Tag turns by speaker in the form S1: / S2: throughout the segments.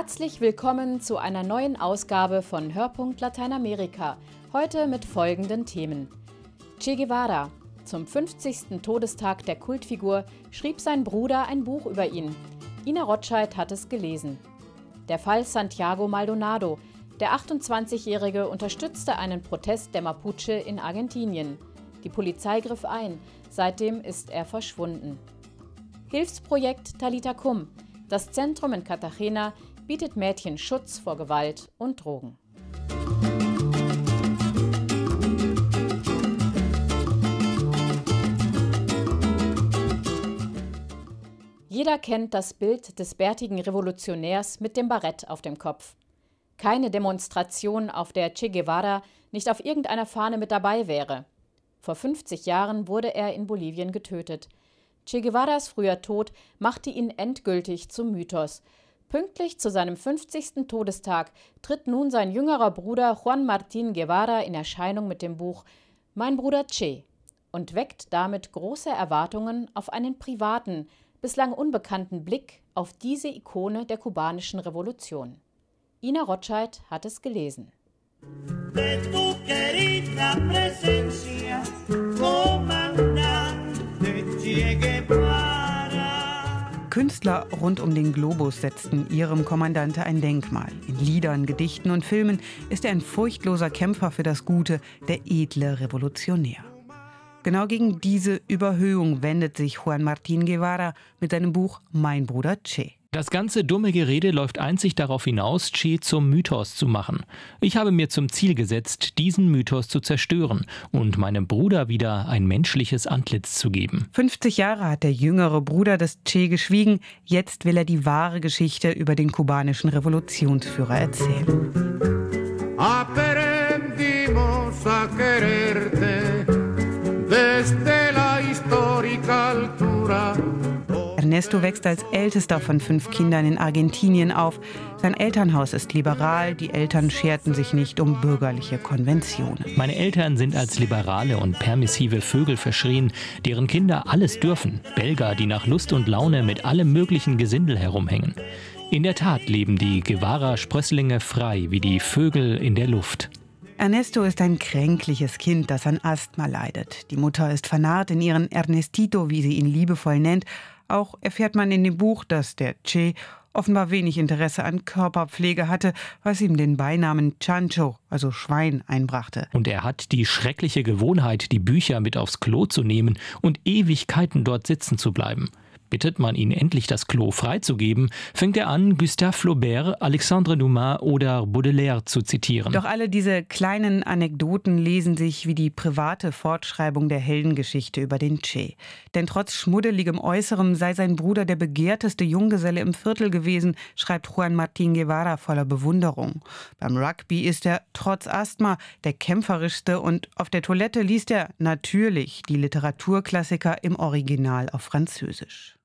S1: Herzlich willkommen zu einer neuen Ausgabe von Hörpunkt Lateinamerika. Heute mit folgenden Themen. Che Guevara. Zum 50. Todestag der Kultfigur schrieb sein Bruder ein Buch über ihn. Ina Rotscheid hat es gelesen. Der Fall Santiago Maldonado. Der 28-Jährige unterstützte einen Protest der Mapuche in Argentinien. Die Polizei griff ein. Seitdem ist er verschwunden. Hilfsprojekt Talita Kum. Das Zentrum in Cartagena bietet Mädchen Schutz vor Gewalt und Drogen. Jeder kennt das Bild des bärtigen Revolutionärs mit dem Barett auf dem Kopf. Keine Demonstration, auf der Che Guevara nicht auf irgendeiner Fahne mit dabei wäre. Vor 50 Jahren wurde er in Bolivien getötet. Che Guevaras früher Tod machte ihn endgültig zum Mythos. Pünktlich zu seinem 50. Todestag tritt nun sein jüngerer Bruder Juan Martín Guevara in Erscheinung mit dem Buch Mein Bruder Che und weckt damit große Erwartungen auf einen privaten, bislang unbekannten Blick auf diese Ikone der kubanischen Revolution. Ina Rotscheid hat es gelesen. De tu querida presencia,
S2: Künstler rund um den Globus setzten ihrem Kommandante ein Denkmal. In Liedern, Gedichten und Filmen ist er ein furchtloser Kämpfer für das Gute, der edle Revolutionär. Genau gegen diese Überhöhung wendet sich Juan Martín Guevara mit seinem Buch Mein Bruder Che.
S3: Das ganze dumme Gerede läuft einzig darauf hinaus, Che zum Mythos zu machen. Ich habe mir zum Ziel gesetzt, diesen Mythos zu zerstören und meinem Bruder wieder ein menschliches Antlitz zu geben.
S2: 50 Jahre hat der jüngere Bruder des Che geschwiegen. Jetzt will er die wahre Geschichte über den kubanischen Revolutionsführer erzählen. Aprendimos Ernesto wächst als ältester von fünf Kindern in Argentinien auf. Sein Elternhaus ist liberal, die Eltern scherten sich nicht um bürgerliche Konventionen.
S3: Meine Eltern sind als liberale und permissive Vögel verschrien, deren Kinder alles dürfen. Belger, die nach Lust und Laune mit allem möglichen Gesindel herumhängen. In der Tat leben die Guevara-Sprösslinge frei wie die Vögel in der Luft.
S2: Ernesto ist ein kränkliches Kind, das an Asthma leidet. Die Mutter ist vernarrt in ihren Ernestito, wie sie ihn liebevoll nennt, auch erfährt man in dem Buch, dass der Che offenbar wenig Interesse an Körperpflege hatte, was ihm den Beinamen Chancho, also Schwein, einbrachte.
S3: Und er hat die schreckliche Gewohnheit, die Bücher mit aufs Klo zu nehmen und Ewigkeiten dort sitzen zu bleiben. Bittet man ihn endlich das Klo freizugeben, fängt er an, Gustave Flaubert, Alexandre Dumas oder Baudelaire zu zitieren.
S2: Doch alle diese kleinen Anekdoten lesen sich wie die private Fortschreibung der Heldengeschichte über den Che. Denn trotz schmuddeligem Äußerem sei sein Bruder der begehrteste Junggeselle im Viertel gewesen, schreibt Juan Martín Guevara voller Bewunderung. Beim Rugby ist er trotz Asthma der kämpferischste und auf der Toilette liest er natürlich die Literaturklassiker im Original auf Französisch.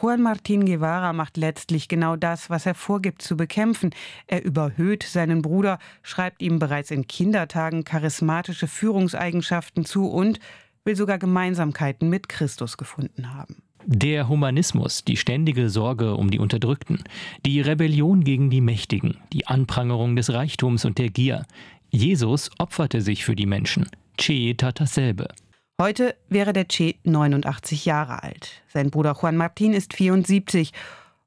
S2: Juan Martín Guevara macht letztlich genau das, was er vorgibt zu bekämpfen. Er überhöht seinen Bruder, schreibt ihm bereits in Kindertagen charismatische Führungseigenschaften zu und will sogar Gemeinsamkeiten mit Christus gefunden haben.
S3: Der Humanismus, die ständige Sorge um die Unterdrückten, die Rebellion gegen die Mächtigen, die Anprangerung des Reichtums und der Gier. Jesus opferte sich für die Menschen. Che tat dasselbe.
S2: Heute wäre der Che 89 Jahre alt. Sein Bruder Juan Martín ist 74.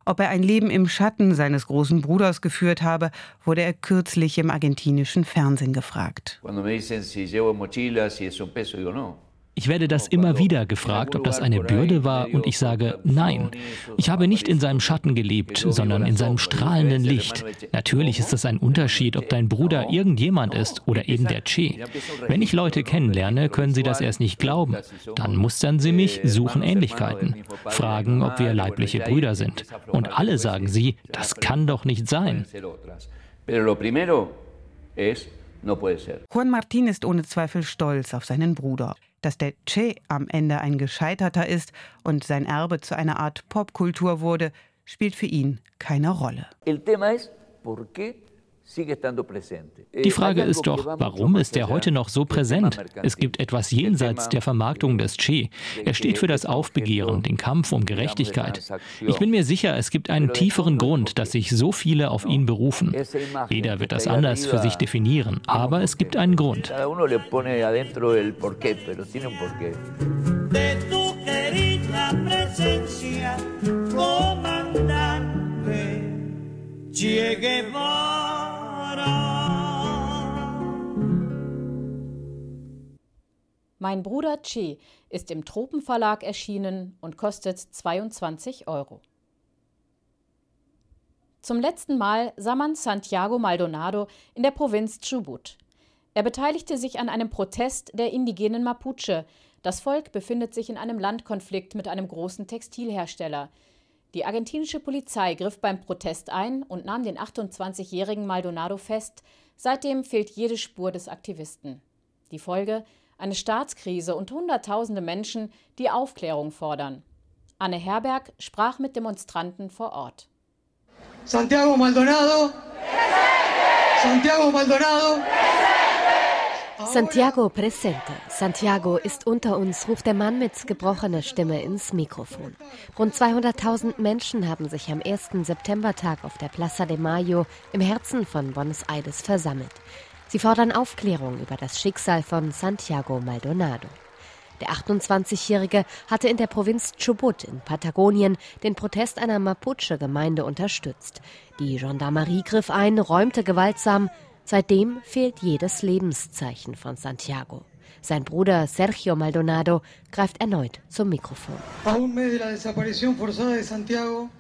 S2: Ob er ein Leben im Schatten seines großen Bruders geführt habe, wurde er kürzlich im argentinischen Fernsehen gefragt.
S3: Ich werde das immer wieder gefragt, ob das eine Bürde war, und ich sage nein. Ich habe nicht in seinem Schatten gelebt, sondern in seinem strahlenden Licht. Natürlich ist es ein Unterschied, ob dein Bruder irgendjemand ist oder eben der Che. Wenn ich Leute kennenlerne, können sie das erst nicht glauben. Dann mustern sie mich, suchen Ähnlichkeiten, fragen, ob wir leibliche Brüder sind. Und alle sagen sie, das kann doch nicht sein.
S2: Juan Martín ist ohne Zweifel stolz auf seinen Bruder. Dass der Che am Ende ein Gescheiterter ist und sein Erbe zu einer Art Popkultur wurde, spielt für ihn keine Rolle. El tema es, ¿por qué
S3: Die e Frage ist doch, warum ist er heute noch so präsent? Es gibt etwas jenseits der Vermarktung des Che. Er steht für das Aufbegehren, den Kampf um Gerechtigkeit. Ich bin mir sicher, es gibt einen tieferen Grund, dass sich so viele auf ihn berufen. Jeder wird das anders für sich definieren, aber es gibt einen Grund. De tu querida presencia, comandante Che
S1: Mein Bruder Che ist im Tropenverlag erschienen und kostet 22 Euro. Zum letzten Mal sah man Santiago Maldonado in der Provinz Chubut. Er beteiligte sich an einem Protest der indigenen Mapuche. Das Volk befindet sich in einem Landkonflikt mit einem großen Textilhersteller. Die argentinische Polizei griff beim Protest ein und nahm den 28-jährigen Maldonado fest. Seitdem fehlt jede Spur des Aktivisten. Die Folge eine Staatskrise und Hunderttausende Menschen, die Aufklärung fordern. Anne Herberg sprach mit Demonstranten vor Ort.
S4: Santiago Maldonado.
S5: Santiago Maldonado. Santiago presente. Santiago ist unter uns, ruft der Mann mit gebrochener Stimme ins Mikrofon. Rund 200.000 Menschen haben sich am ersten Septembertag auf der Plaza de Mayo im Herzen von Buenos Aires versammelt. Sie fordern Aufklärung über das Schicksal von Santiago Maldonado. Der 28-Jährige hatte in der Provinz Chubut in Patagonien den Protest einer Mapuche-Gemeinde unterstützt. Die Gendarmerie griff ein, räumte gewaltsam. Seitdem fehlt jedes Lebenszeichen von Santiago. Sein Bruder Sergio Maldonado greift erneut zum Mikrofon.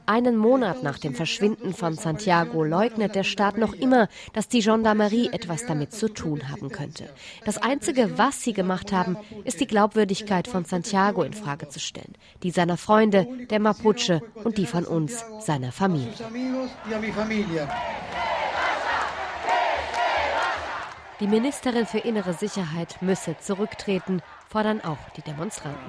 S5: Einen Monat nach dem Verschwinden von Santiago leugnet der Staat noch immer, dass die Gendarmerie etwas damit zu tun haben könnte. Das Einzige, was sie gemacht haben, ist die Glaubwürdigkeit von Santiago in Frage zu stellen, die seiner Freunde, der Mapuche und die von uns, seiner Familie. Die Ministerin für innere Sicherheit müsse zurücktreten, fordern auch die Demonstranten.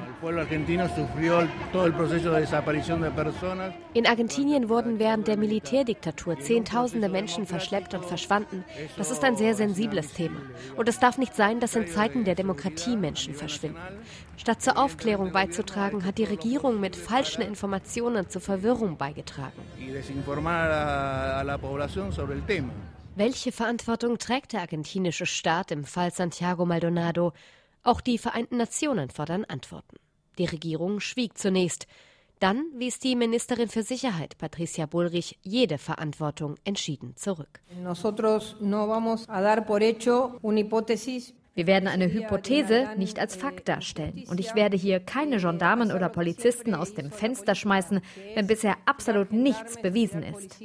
S5: In Argentinien wurden während der Militärdiktatur Zehntausende Menschen verschleppt und verschwanden. Das ist ein sehr sensibles Thema. Und es darf nicht sein, dass in Zeiten der Demokratie Menschen verschwinden. Statt zur Aufklärung beizutragen, hat die Regierung mit falschen Informationen zur Verwirrung beigetragen. Welche Verantwortung trägt der argentinische Staat im Fall Santiago Maldonado? Auch die Vereinten Nationen fordern Antworten. Die Regierung schwieg zunächst. Dann wies die Ministerin für Sicherheit, Patricia Bullrich, jede Verantwortung entschieden zurück. Wir werden eine Hypothese nicht als Fakt darstellen. Und ich werde hier keine Gendarmen oder Polizisten aus dem Fenster schmeißen, wenn bisher absolut nichts bewiesen ist.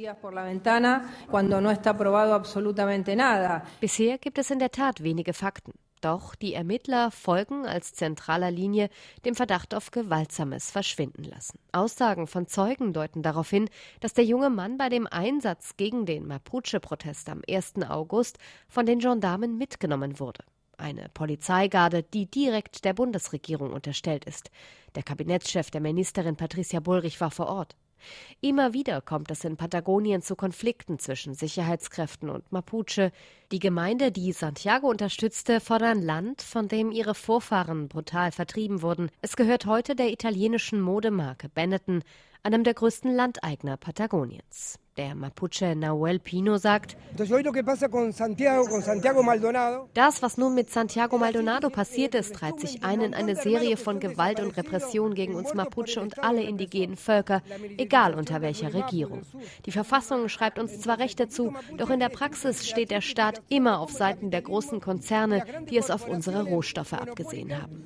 S5: Bisher gibt es in der Tat wenige Fakten. Doch die Ermittler folgen als zentraler Linie dem Verdacht auf gewaltsames Verschwinden lassen. Aussagen von Zeugen deuten darauf hin, dass der junge Mann bei dem Einsatz gegen den Mapuche-Protest am 1. August von den Gendarmen mitgenommen wurde eine Polizeigarde, die direkt der Bundesregierung unterstellt ist. Der Kabinettschef der Ministerin Patricia Bullrich war vor Ort. Immer wieder kommt es in Patagonien zu Konflikten zwischen Sicherheitskräften und Mapuche. Die Gemeinde, die Santiago unterstützte, fordern Land, von dem ihre Vorfahren brutal vertrieben wurden. Es gehört heute der italienischen Modemarke Benetton, einem der größten Landeigner Patagoniens. Der Mapuche Nahuel Pino sagt, das, was nun mit Santiago Maldonado passiert ist, reiht sich ein in eine Serie von Gewalt und Repression gegen uns Mapuche und alle indigenen Völker, egal unter welcher Regierung. Die Verfassung schreibt uns zwar Rechte zu, doch in der Praxis steht der Staat immer auf Seiten der großen Konzerne, die es auf unsere Rohstoffe abgesehen haben.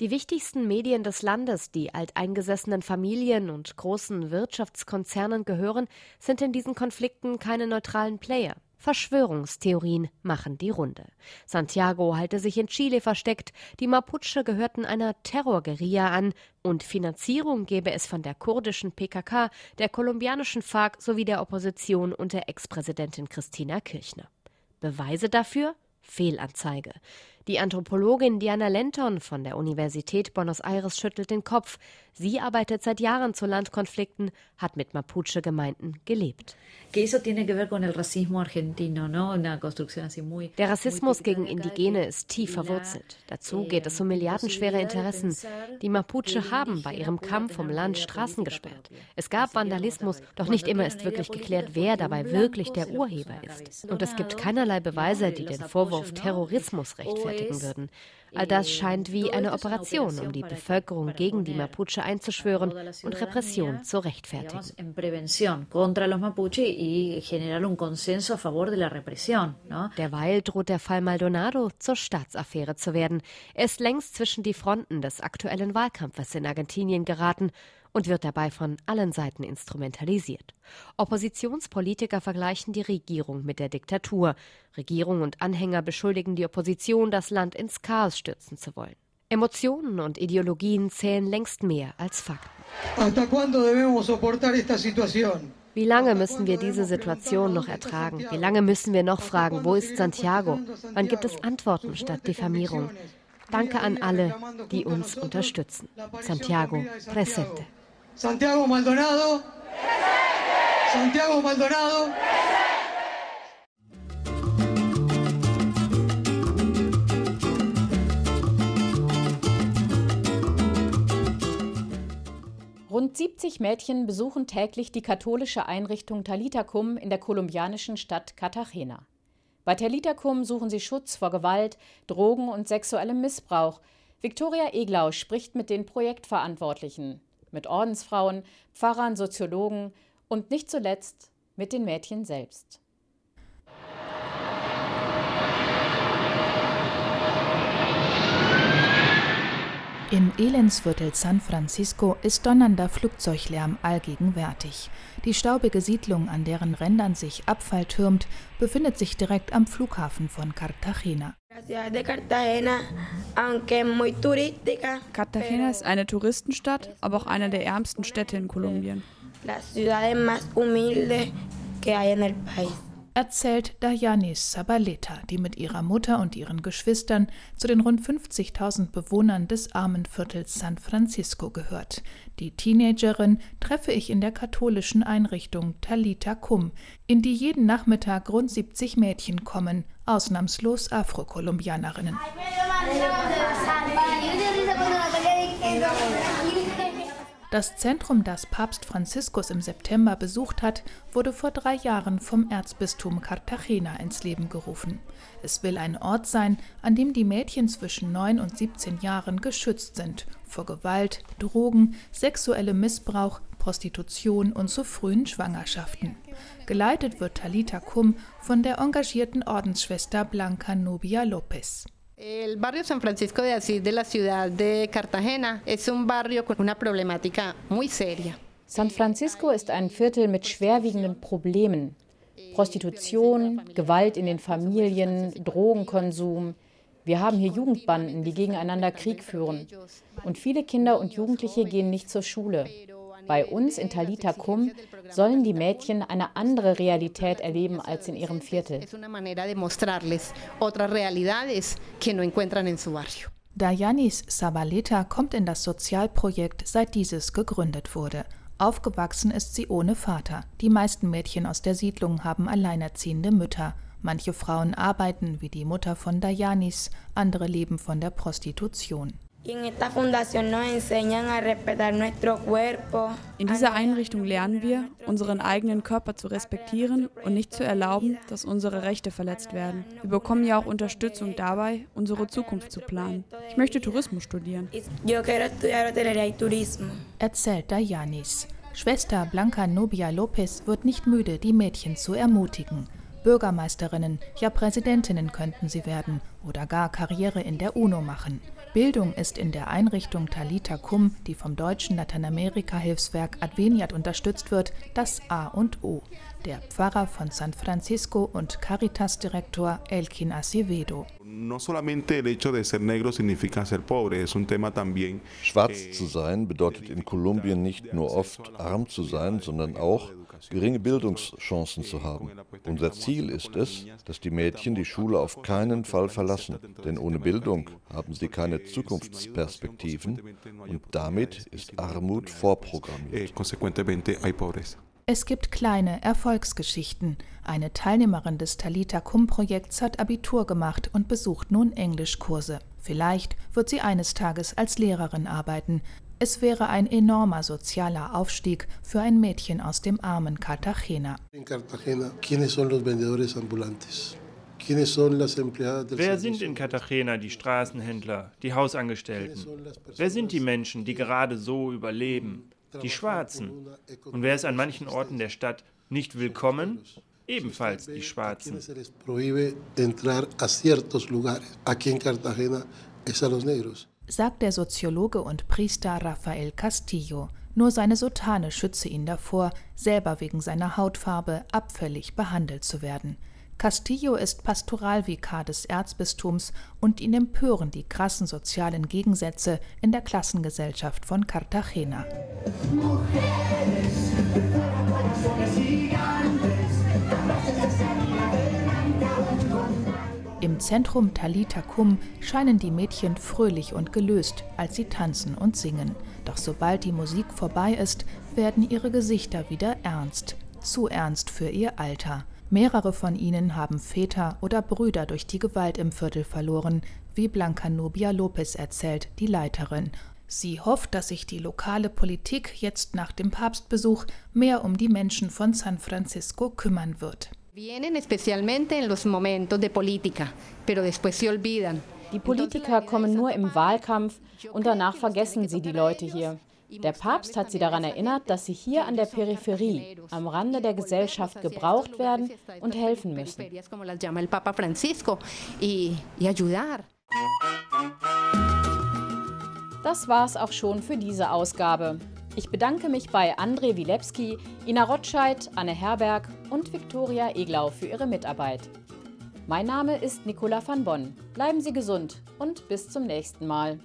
S5: Die wichtigsten Medien des Landes, die alteingesessenen Familien und großen Wirtschaftskonzernen gehören, sind in diesen Konflikten keine neutralen Player. Verschwörungstheorien machen die Runde. Santiago halte sich in Chile versteckt, die Mapuche gehörten einer Terrorguerilla an und Finanzierung gebe es von der kurdischen PKK, der kolumbianischen FARC sowie der Opposition unter Ex-Präsidentin Christina Kirchner. Beweise dafür? Fehlanzeige. Die Anthropologin Diana Lenton von der Universität Buenos Aires schüttelt den Kopf. Sie arbeitet seit Jahren zu Landkonflikten, hat mit Mapuche-Gemeinden gelebt. Der Rassismus gegen Indigene ist tief verwurzelt. Dazu geht es um milliardenschwere Interessen. Die Mapuche haben bei ihrem Kampf um Land Straßen gesperrt. Es gab Vandalismus, doch nicht immer ist wirklich geklärt, wer dabei wirklich der Urheber ist. Und es gibt keinerlei Beweise, die den Vorwurf Terrorismus rechtfertigen würden. All das scheint wie eine Operation, um die Bevölkerung gegen die Mapuche einzuschwören und Repression zu rechtfertigen. Derweil droht der Fall Maldonado zur Staatsaffäre zu werden. Er ist längst zwischen die Fronten des aktuellen Wahlkampfes in Argentinien geraten und wird dabei von allen Seiten instrumentalisiert. Oppositionspolitiker vergleichen die Regierung mit der Diktatur. Regierung und Anhänger beschuldigen die Opposition, das Land ins Chaos stürzen zu wollen. Emotionen und Ideologien zählen längst mehr als Fakten. Wie lange müssen wir diese Situation noch ertragen? Wie lange müssen wir noch fragen, wo ist Santiago? Wann gibt es Antworten statt Diffamierung? Danke an alle, die uns unterstützen. Santiago, presente. Santiago Maldonado. Santiago Maldonado.
S1: Rund 70 Mädchen besuchen täglich die katholische Einrichtung Talitacum in der kolumbianischen Stadt Cartagena. Bei Talitacum suchen sie Schutz vor Gewalt, Drogen und sexuellem Missbrauch. Viktoria Eglau spricht mit den Projektverantwortlichen mit Ordensfrauen, Pfarrern, Soziologen und nicht zuletzt mit den Mädchen selbst.
S6: Im Elendsviertel San Francisco ist donnernder Flugzeuglärm allgegenwärtig. Die staubige Siedlung, an deren Rändern sich Abfall türmt, befindet sich direkt am Flughafen von Cartagena.
S7: Cartagena ist eine Touristenstadt, aber auch eine der ärmsten Städte in Kolumbien
S6: erzählt Dayanis Sabaleta, die mit ihrer Mutter und ihren Geschwistern zu den rund 50.000 Bewohnern des armen Viertels San Francisco gehört. Die Teenagerin treffe ich in der katholischen Einrichtung Talita Cum, in die jeden Nachmittag rund 70 Mädchen kommen, ausnahmslos Afrokolumbianerinnen. Das Zentrum, das Papst Franziskus im September besucht hat, wurde vor drei Jahren vom Erzbistum Cartagena ins Leben gerufen. Es will ein Ort sein, an dem die Mädchen zwischen 9 und 17 Jahren geschützt sind vor Gewalt, Drogen, sexuellem Missbrauch, Prostitution und zu frühen Schwangerschaften. Geleitet wird Talita Kum von der engagierten Ordensschwester Blanca Nubia Lopez.
S8: El barrio San Francisco de Asís de la ciudad de Cartagena es un barrio con una problemática muy seria.
S1: San Francisco ist ein Viertel mit schwerwiegenden Problemen. Prostitution, Gewalt in den Familien, Drogenkonsum. Wir haben hier Jugendbanden, die gegeneinander Krieg führen. Und viele Kinder und Jugendliche gehen nicht zur Schule. Bei uns in Talita Kum sollen die Mädchen eine andere Realität erleben als in ihrem Viertel.
S6: Dayanis Sabaleta kommt in das Sozialprojekt, seit dieses gegründet wurde. Aufgewachsen ist sie ohne Vater. Die meisten Mädchen aus der Siedlung haben alleinerziehende Mütter. Manche Frauen arbeiten, wie die Mutter von Dayanis, andere leben von der Prostitution.
S7: In dieser Einrichtung lernen wir, unseren eigenen Körper zu respektieren und nicht zu erlauben, dass unsere Rechte verletzt werden. Wir bekommen ja auch Unterstützung dabei, unsere Zukunft zu planen. Ich möchte Tourismus studieren.
S6: Erzählt Dayanis. Schwester Blanca Nobia Lopez wird nicht müde, die Mädchen zu ermutigen. Bürgermeisterinnen, ja Präsidentinnen könnten sie werden oder gar Karriere in der UNO machen. Bildung ist in der Einrichtung Talita Cum, die vom deutschen Lateinamerika-Hilfswerk Adveniat unterstützt wird, das A und O. Der Pfarrer von San Francisco und Caritas-Direktor Elkin Acevedo.
S9: Schwarz zu sein bedeutet in Kolumbien nicht nur oft arm zu sein, sondern auch geringe Bildungschancen zu haben. Unser Ziel ist es, dass die Mädchen die Schule auf keinen Fall verlassen, denn ohne Bildung haben sie keine Zukunftsperspektiven und damit ist Armut vorprogrammiert.
S6: Es gibt kleine Erfolgsgeschichten. Eine Teilnehmerin des Talita Kum Projekts hat Abitur gemacht und besucht nun Englischkurse. Vielleicht wird sie eines Tages als Lehrerin arbeiten. Es wäre ein enormer sozialer Aufstieg für ein Mädchen aus dem armen Cartagena. In Cartagena, ¿quiénes son los vendedores
S10: ambulantes? Wer sind in Cartagena die Straßenhändler, die Hausangestellten? Wer sind die Menschen, die gerade so überleben? Die Schwarzen. Und wer ist an manchen Orten der Stadt nicht willkommen? Ebenfalls die Schwarzen.
S6: Sagt der Soziologe und Priester Rafael Castillo. Nur seine Sotane schütze ihn davor, selber wegen seiner Hautfarbe abfällig behandelt zu werden. Castillo ist Pastoralvikar des Erzbistums und ihn empören die krassen sozialen Gegensätze in der Klassengesellschaft von Cartagena. Im Zentrum Talita Kum scheinen die Mädchen fröhlich und gelöst, als sie tanzen und singen. Doch sobald die Musik vorbei ist, werden ihre Gesichter wieder ernst. Zu ernst für ihr Alter. Mehrere von ihnen haben Väter oder Brüder durch die Gewalt im Viertel verloren, wie Blanca Nubia Lopez erzählt, die Leiterin. Sie hofft, dass sich die lokale Politik jetzt nach dem Papstbesuch mehr um die Menschen von San Francisco kümmern wird. Die
S1: Politiker kommen nur im Wahlkampf und danach vergessen sie die Leute hier. Der Papst hat sie daran erinnert, dass sie hier an der Peripherie, am Rande der Gesellschaft gebraucht werden und helfen müssen. Das war's auch schon für diese Ausgabe. Ich bedanke mich bei André Wilepski, Ina Rotscheid, Anne Herberg und Viktoria Eglau für ihre Mitarbeit. Mein Name ist Nicola van Bonn. Bleiben Sie gesund und bis zum nächsten Mal.